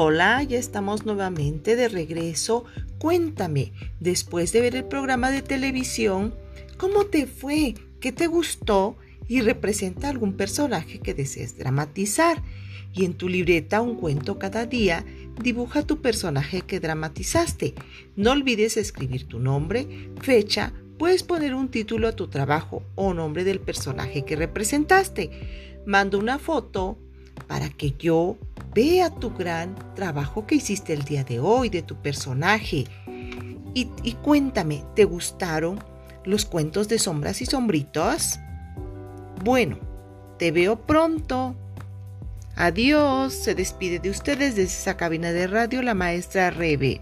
Hola, ya estamos nuevamente de regreso. Cuéntame, después de ver el programa de televisión, ¿cómo te fue? ¿Qué te gustó? Y representa algún personaje que desees dramatizar. Y en tu libreta un cuento cada día, dibuja tu personaje que dramatizaste. No olvides escribir tu nombre, fecha, puedes poner un título a tu trabajo o nombre del personaje que representaste. Manda una foto para que yo vea tu gran trabajo que hiciste el día de hoy de tu personaje. Y, cuéntame, ¿te gustaron los cuentos de sombras y sombritos? Bueno, te veo pronto. Adiós, se despide de ustedes desde esa cabina de radio la maestra Rebe.